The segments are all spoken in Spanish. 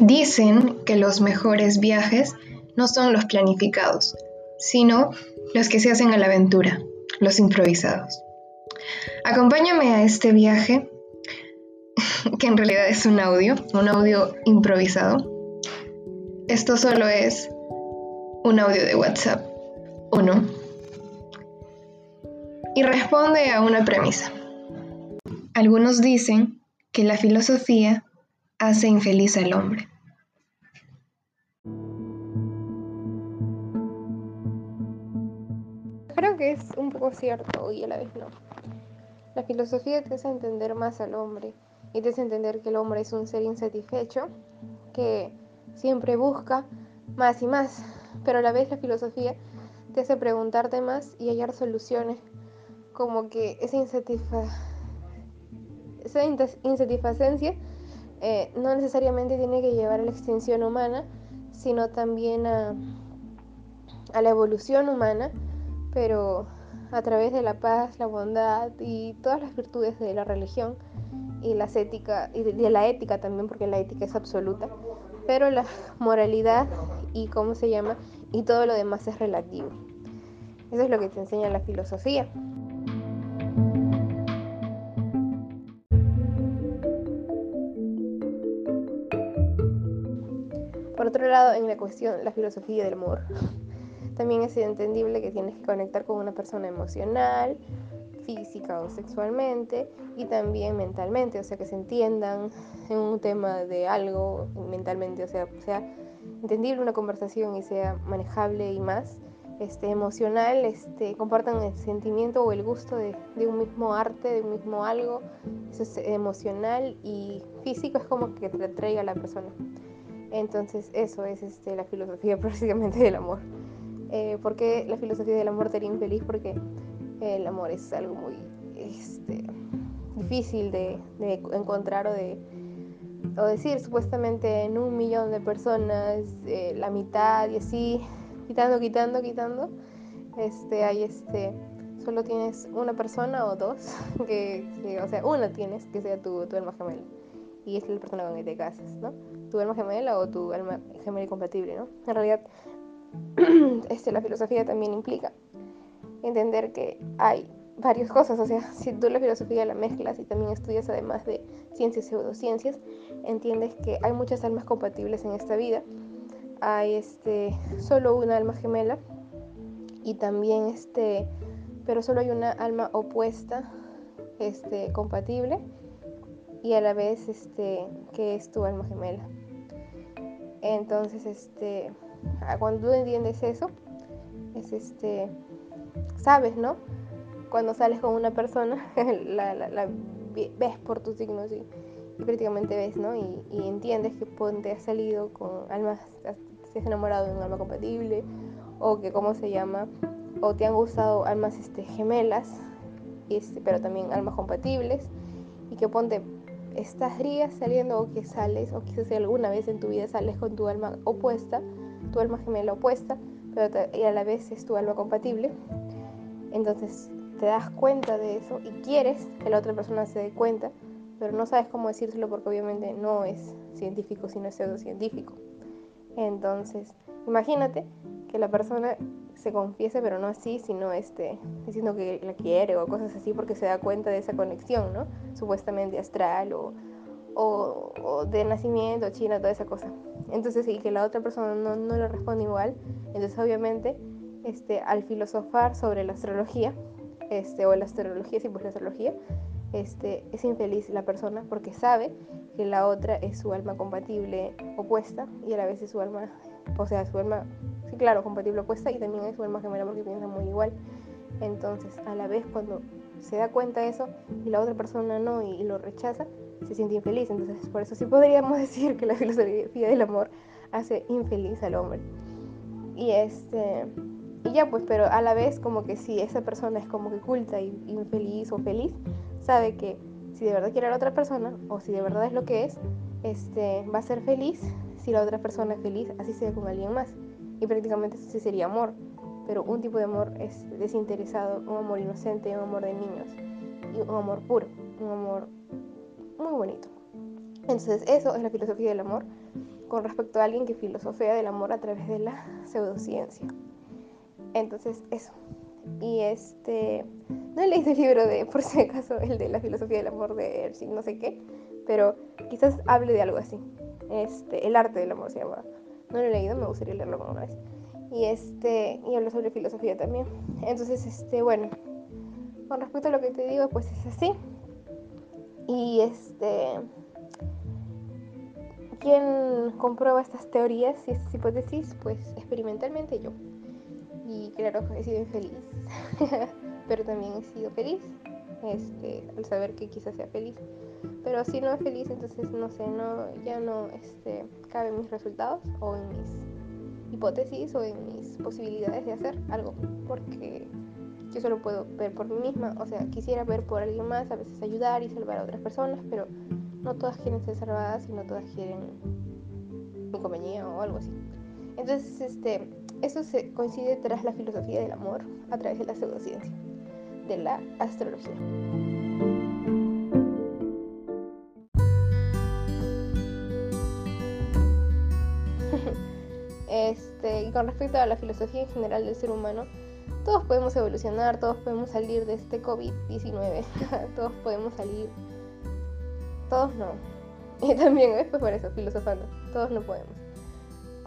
Dicen que los mejores viajes no son los planificados, sino los que se hacen a la aventura, los improvisados. Acompáñame a este viaje, que en realidad es un audio, un audio improvisado. Esto solo es un audio de WhatsApp, uno, y responde a una premisa. Algunos dicen que la filosofía hace infeliz al hombre. Creo que es un poco cierto y a la vez no. La filosofía te hace entender más al hombre y te hace entender que el hombre es un ser insatisfecho que siempre busca más y más, pero a la vez la filosofía te hace preguntarte más y hallar soluciones, como que esa, insatisfa... esa insatisfaciencia eh, no necesariamente tiene que llevar a la extinción humana, sino también a, la evolución humana, pero a través de la paz, la bondad y todas las virtudes de la religión y las ética y de la ética también porque la ética es absoluta pero la moralidad y cómo se llama y todo lo demás es relativo. Eso es lo que te enseña la filosofía en la cuestión, la filosofía del amor, también es entendible que tienes que conectar con una persona emocional, física o sexualmente y también mentalmente, o sea, que se entiendan en un tema de algo mentalmente, o sea, sea entendible una conversación y sea manejable y más. Este, emocional, este, compartan el sentimiento o el gusto de, de, un mismo arte, de un mismo algo, eso es emocional y físico es como que te atraiga a la persona. Entonces eso es este, la filosofía prácticamente del amor. Eh, ¿Por qué la filosofía del amor te haría infeliz? Porque el amor es algo muy este, difícil de, encontrar o de o decir supuestamente en un millón de personas eh, la mitad y así quitando quitando quitando este hay este solo tienes una persona o dos que, o sea una tienes que sea tu, tu alma gemela y es la persona con que te casas no tu alma gemela o tu alma gemela incompatible no en realidad este, la filosofía también implica entender que hay varias cosas, o sea, si tú la filosofía la mezclas y también estudias además de ciencias y pseudociencias, entiendes que hay muchas almas compatibles en esta vida, hay este, solo una alma gemela y también este, pero solo hay una alma opuesta, este, compatible y a la vez este, que es tu alma gemela. Entonces, este, Ah, cuando tú entiendes eso, es este, sabes, ¿no? Cuando sales con una persona, la, ves por tus signos y, prácticamente ves, ¿no? Y, entiendes que te has salido con almas, te has enamorado de un alma compatible, o que, ¿cómo se llama? O te han gustado almas este, gemelas, este, pero también almas compatibles, y que ponte, estás días saliendo o que sales, o quizás alguna vez en tu vida sales con tu alma opuesta, tu alma gemela opuesta, pero y a la vez es tu alma compatible. Entonces te das cuenta de eso y quieres que la otra persona se dé cuenta, pero no sabes cómo decírselo porque obviamente no es científico, sino es pseudocientífico. Entonces, imagínate que la persona se confiese, pero no así, sino este, diciendo que la quiere o cosas así porque se da cuenta de esa conexión, ¿no? Supuestamente astral o, o, de nacimiento, China, toda esa cosa. Entonces, y que la otra persona no, no le responde igual, entonces obviamente este, al filosofar sobre la astrología, este, o la astrología, sí, pues la astrología, este, es infeliz la persona porque sabe que la otra es su alma compatible opuesta y a la vez es su alma, o sea, su alma, claro, compatible opuesta y también es su alma gemela porque piensa muy igual. Entonces, a la vez cuando se da cuenta de eso y la otra persona no y lo rechaza, se siente infeliz. Entonces, por eso sí podríamos decir que la filosofía del amor hace infeliz al hombre. Y este y ya pues, pero a la vez como que si esa persona es como que culta y infeliz o feliz, sabe que si de verdad quiere a la otra persona o si de verdad es lo que es, este va a ser feliz si la otra persona es feliz, así sea con alguien más. Y prácticamente sí sería amor, pero un tipo de amor es desinteresado, un amor inocente, un amor de niños y un amor puro, un amor muy bonito. Entonces, eso es la filosofía del amor. con respecto a alguien que filosofea del amor a través de la pseudociencia. Entonces, eso. Y este, no he leído el libro de, por si acaso, el de la filosofía del amor de Erskine, no sé qué, pero quizás hable de algo así. Este, el arte del amor se llama. No lo he leído, me gustaría leerlo alguna vez. Y este, y hablo sobre filosofía también. Entonces, este, bueno, con respecto a lo que te digo, pues es así. Y este, ¿quién comprueba estas teorías y estas hipótesis? Pues experimentalmente yo. Y claro, he sido infeliz, pero también he sido feliz este, al saber que quizás sea feliz. Pero si no es feliz, entonces no sé, no, ya no este, cabe en mis resultados o en mis hipótesis o en mis posibilidades de hacer algo, porque yo solo puedo ver por mí misma, o sea, quisiera ver por alguien más, a veces ayudar y salvar a otras personas, pero no todas quieren ser salvadas y no todas quieren mi compañía o algo así. Entonces, este, eso se coincide tras la filosofía del amor a través de la pseudociencia, de la astrología. Este, y con respecto a la filosofía en general del ser humano, todos podemos evolucionar, todos podemos salir de este COVID-19, todos podemos salir, todos no. Y también es por eso, filosofando, todos no podemos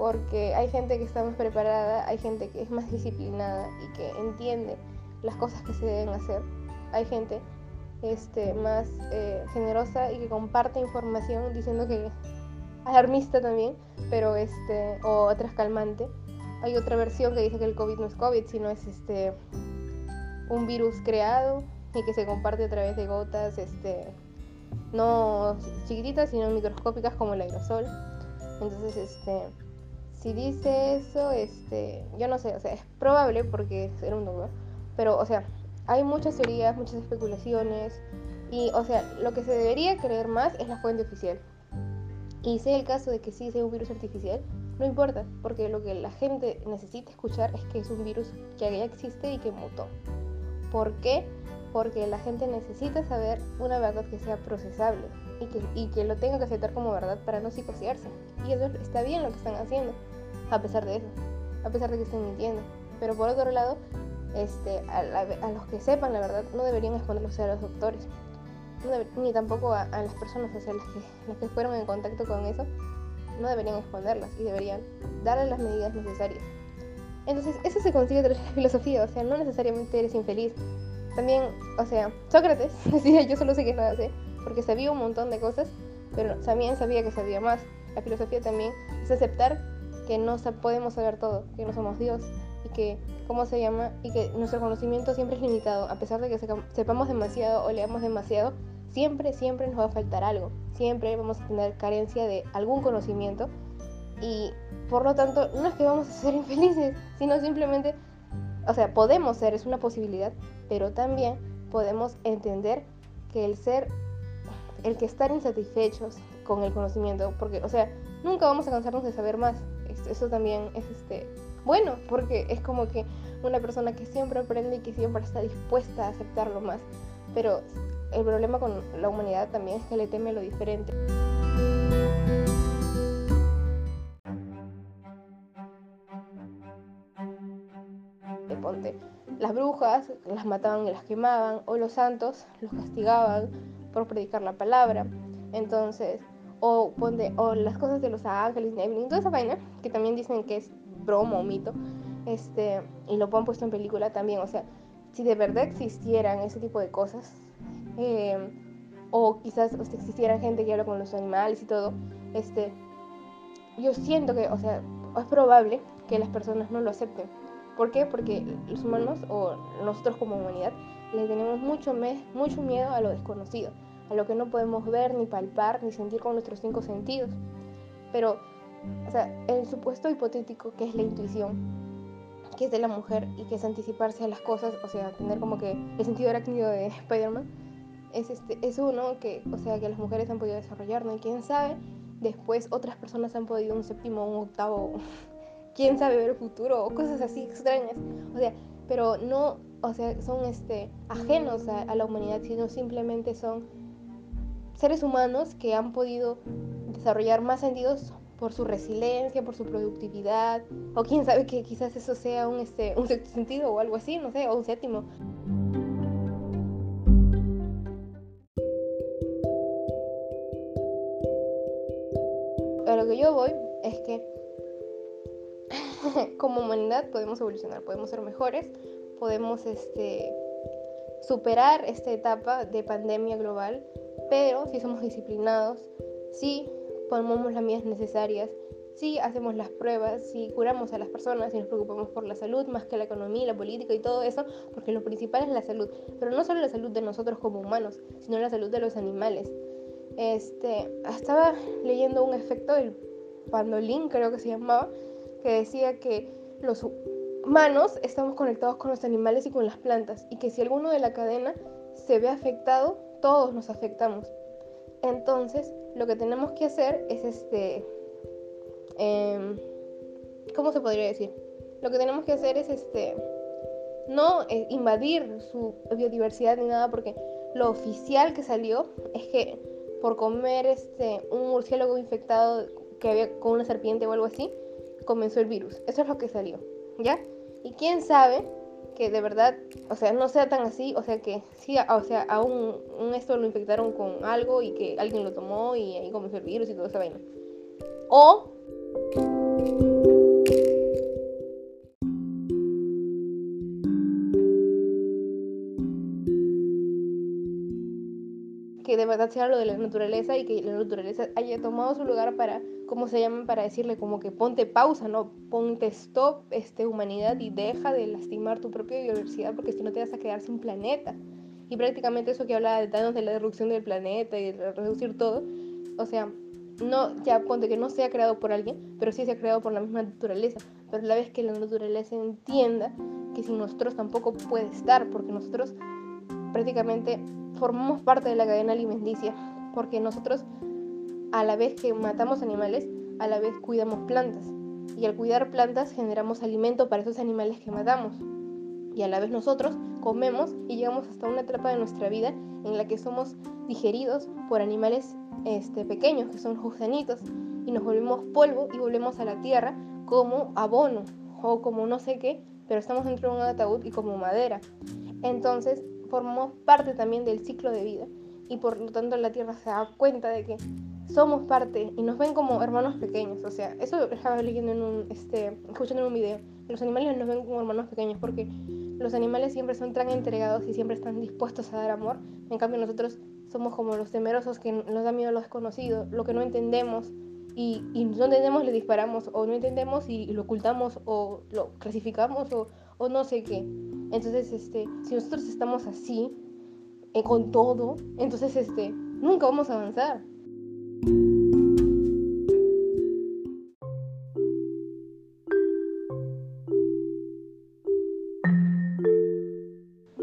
porque hay gente que está más preparada, hay gente que es más disciplinada y que entiende las cosas que se deben hacer, hay gente este, más eh, generosa y que comparte información diciendo que alarmista también, pero este, o otras calmante. Hay otra versión que dice que el COVID no es COVID, sino es este un virus creado y que se comparte a través de gotas, este, no chiquititas, sino microscópicas como el aerosol. Entonces, este, si dice eso, este, yo no sé, o sea, es probable porque era un duda, pero, o sea, hay muchas teorías, muchas especulaciones, y, o sea, lo que se debería creer más es la fuente oficial. Y sea el caso de que sí sea un virus artificial, no importa, porque lo que la gente necesita escuchar es que es un virus que ya existe y que mutó. ¿Por qué? Porque la gente necesita saber una verdad que sea procesable y que, y que lo tenga que aceptar como verdad para no psicosearse. Y eso está bien lo que están haciendo a pesar de eso, a pesar de que estén mintiendo. Pero por otro lado, este, a, los que sepan la verdad, no deberían exponerlos a los doctores, ni tampoco a, las personas, sea, las que, las que fueron en contacto con eso, no deberían exponerlas y deberían darle las medidas necesarias. Entonces, eso se consigue tras la filosofía, o sea, no necesariamente eres infeliz. También, o sea, Sócrates decía, yo solo sé que nada sé, porque sabía un montón de cosas, pero también sabía que sabía más. La filosofía también es aceptar que no podemos saber todo, que no somos Dios y que, ¿cómo se llama? Y que nuestro conocimiento siempre es limitado, a pesar de que sepamos demasiado o leamos demasiado, siempre, siempre nos va a faltar algo, siempre vamos a tener carencia de algún conocimiento y por lo tanto no es que vamos a ser infelices, sino simplemente, o sea, podemos ser, es una posibilidad, pero también podemos entender que el ser, el que estar insatisfechos con el conocimiento, porque, o sea, nunca vamos a cansarnos de saber más, eso también es este bueno, porque es como que una persona que siempre aprende y que siempre está dispuesta a aceptarlo más. Pero el problema con la humanidad también es que le teme lo diferente. Ponte, las brujas las mataban y las quemaban, o los santos los castigaban por predicar la palabra. Entonces, o, o las cosas de los ángeles y toda esa vaina, que también dicen que es broma o mito, este, y lo han puesto en película también, o sea, si de verdad existieran ese tipo de cosas, eh, o quizás existieran gente que habla con los animales y todo, este, yo siento que, o sea, es probable que las personas no lo acepten. ¿Por qué? Porque los humanos, o nosotros como humanidad, le tenemos mucho, mucho miedo a lo desconocido a lo que no podemos ver, ni palpar, ni sentir con nuestros cinco sentidos. Pero, o sea, el supuesto hipotético que es la intuición, que es de la mujer y que es anticiparse a las cosas, o sea, tener como que el sentido arácnido de Spider-Man, es, este, es uno que, o sea, que las mujeres han podido desarrollar, ¿no? Y quién sabe, después otras personas han podido un séptimo, un octavo, quién sabe ver el futuro, o cosas así extrañas. O sea, pero no, o sea, son este, ajenos a, a la humanidad, sino simplemente son seres humanos que han podido desarrollar más sentidos por su resiliencia, por su productividad, o quién sabe que quizás eso sea un, este, un sexto sentido o algo así, no sé, o un séptimo. Lo que yo voy es que como humanidad podemos evolucionar, podemos ser mejores, podemos este, superar esta etapa de pandemia global, pero si somos disciplinados, si ponemos las medidas necesarias, si hacemos las pruebas, si curamos a las personas, si nos preocupamos por la salud más que la economía, la política y todo eso, porque lo principal es la salud, pero no solo la salud de nosotros como humanos, sino la salud de los animales. Este, estaba leyendo un efecto del pandolín, creo que se llamaba, que decía que los humanos estamos conectados con los animales y con las plantas y que si alguno de la cadena se ve afectado, todos nos afectamos. Entonces, lo que tenemos que hacer es este... Em, ¿Cómo se podría decir? Lo que tenemos que hacer es este... No eh, invadir su biodiversidad ni nada porque lo oficial que salió es que por comer este, un murciélago infectado que había con una serpiente o algo así, comenzó el virus. Eso es lo que salió, ¿ya? Y quién sabe que de verdad, o sea, no sea tan así, o sea, que sí, o sea, aún un esto lo infectaron con algo y que alguien lo tomó y ahí comenzó el virus y todo esa vaina. O verdad sea lo de la naturaleza y que la naturaleza haya tomado su lugar para, ¿cómo se llaman? Para decirle como que ponte pausa, ¿no? Ponte stop, este, humanidad, y deja de lastimar tu propia biodiversidad porque si no te vas a quedar sin planeta. Y prácticamente eso que hablaba de Thanos de la destrucción del planeta y de reducir todo, o sea, no, ya ponte que no sea creado por alguien, pero sí se ha creado por la misma naturaleza. Pero la vez que la naturaleza entienda que sin nosotros tampoco puede estar, porque nosotros prácticamente formamos parte de la cadena alimenticia, porque nosotros a la vez que matamos animales, a la vez cuidamos plantas. Y al cuidar plantas generamos alimento para esos animales que matamos. Y a la vez nosotros comemos y llegamos hasta una etapa de nuestra vida en la que somos digeridos por animales este, pequeños, que son gusanitos, y nos volvemos polvo y volvemos a la tierra como abono o como no sé qué, pero estamos dentro de un ataúd y como madera. Entonces, formamos parte también del ciclo de vida y por lo tanto la Tierra se da cuenta de que somos parte y nos ven como hermanos pequeños. O sea, eso estaba leyendo en un, este, escuchando en un video. Los animales nos ven como hermanos pequeños porque los animales siempre son tan entregados y siempre están dispuestos a dar amor. En cambio nosotros somos como los temerosos que nos da miedo lo desconocido, lo que no entendemos y, y no entendemos le disparamos o no entendemos y, lo ocultamos o lo clasificamos o, o no sé qué. Entonces, este, si nosotros estamos así, eh, con todo, entonces, este, nunca vamos a avanzar.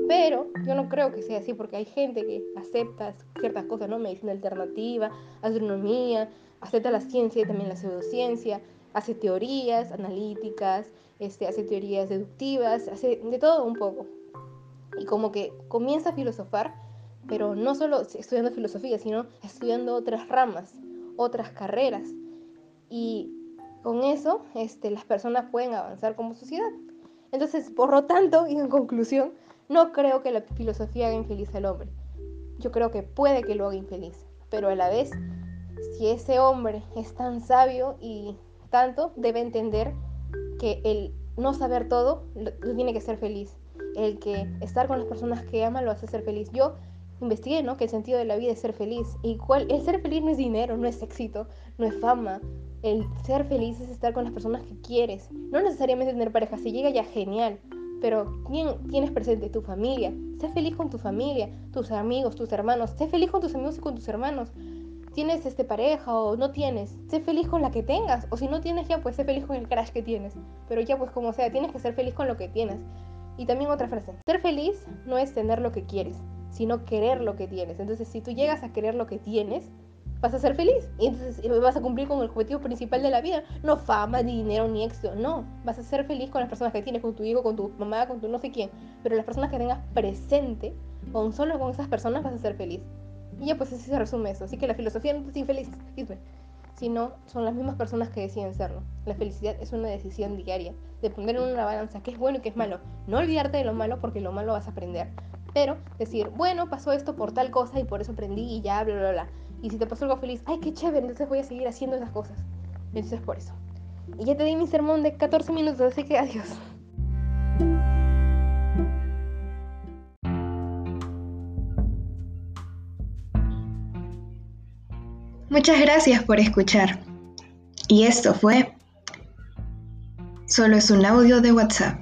Pero yo no creo que sea así porque hay gente que acepta ciertas cosas, ¿no? Medicina alternativa, astronomía, acepta la ciencia y también la pseudociencia, hace teorías analíticas, este, hace teorías deductivas, hace de todo un poco. Y como que comienza a filosofar, pero no solo estudiando filosofía, sino estudiando otras ramas, otras carreras. Y con eso este, las personas pueden avanzar como sociedad. Entonces, por lo tanto, y en conclusión, no creo que la filosofía haga infeliz al hombre. Yo creo que puede que lo haga infeliz, pero a la vez, si ese hombre es tan sabio y tanto, debe entender que el no saber todo lo, tiene que ser feliz. El que estar con las personas que ama lo hace ser feliz. Yo investigué, ¿no? Que el sentido de la vida es ser feliz. Y cuál, el ser feliz no es dinero, no es éxito, no es fama. El ser feliz es estar con las personas que quieres. No necesariamente tener pareja. Si llega ya genial. Pero ¿quién tienes presente? Tu familia. Sé feliz con tu familia, tus amigos, tus hermanos. Sé feliz con tus amigos y con tus hermanos tienes este pareja o no tienes, sé feliz con la que tengas. O si no tienes ya, pues sé feliz con el crash que tienes. Pero ya, pues como sea, tienes que ser feliz con lo que tienes. Y también otra frase, ser feliz no es tener lo que quieres, sino querer lo que tienes. Entonces, si tú llegas a querer lo que tienes, vas a ser feliz. Y entonces vas a cumplir con el objetivo principal de la vida. No fama, dinero, ni éxito. No, vas a ser feliz con las personas que tienes, con tu hijo, con tu mamá, con tu no sé quién. Pero las personas que tengas presente, con solo con esas personas vas a ser feliz. Y ya pues así se resume eso. Así que la filosofía no es infeliz, sino son las mismas personas que deciden serlo. La felicidad es una decisión diaria, de poner en una balanza qué es bueno y qué es malo. No olvidarte de lo malo porque lo malo vas a aprender, pero decir, bueno, pasó esto por tal cosa y por eso aprendí y ya, bla, bla, bla. Y si te pasó algo feliz, ay, qué chévere, entonces voy a seguir haciendo esas cosas. Entonces por eso. Y ya te di mi sermón de 14 minutos, así que adiós. Muchas gracias por escuchar. Y esto fue... Solo es un audio de WhatsApp.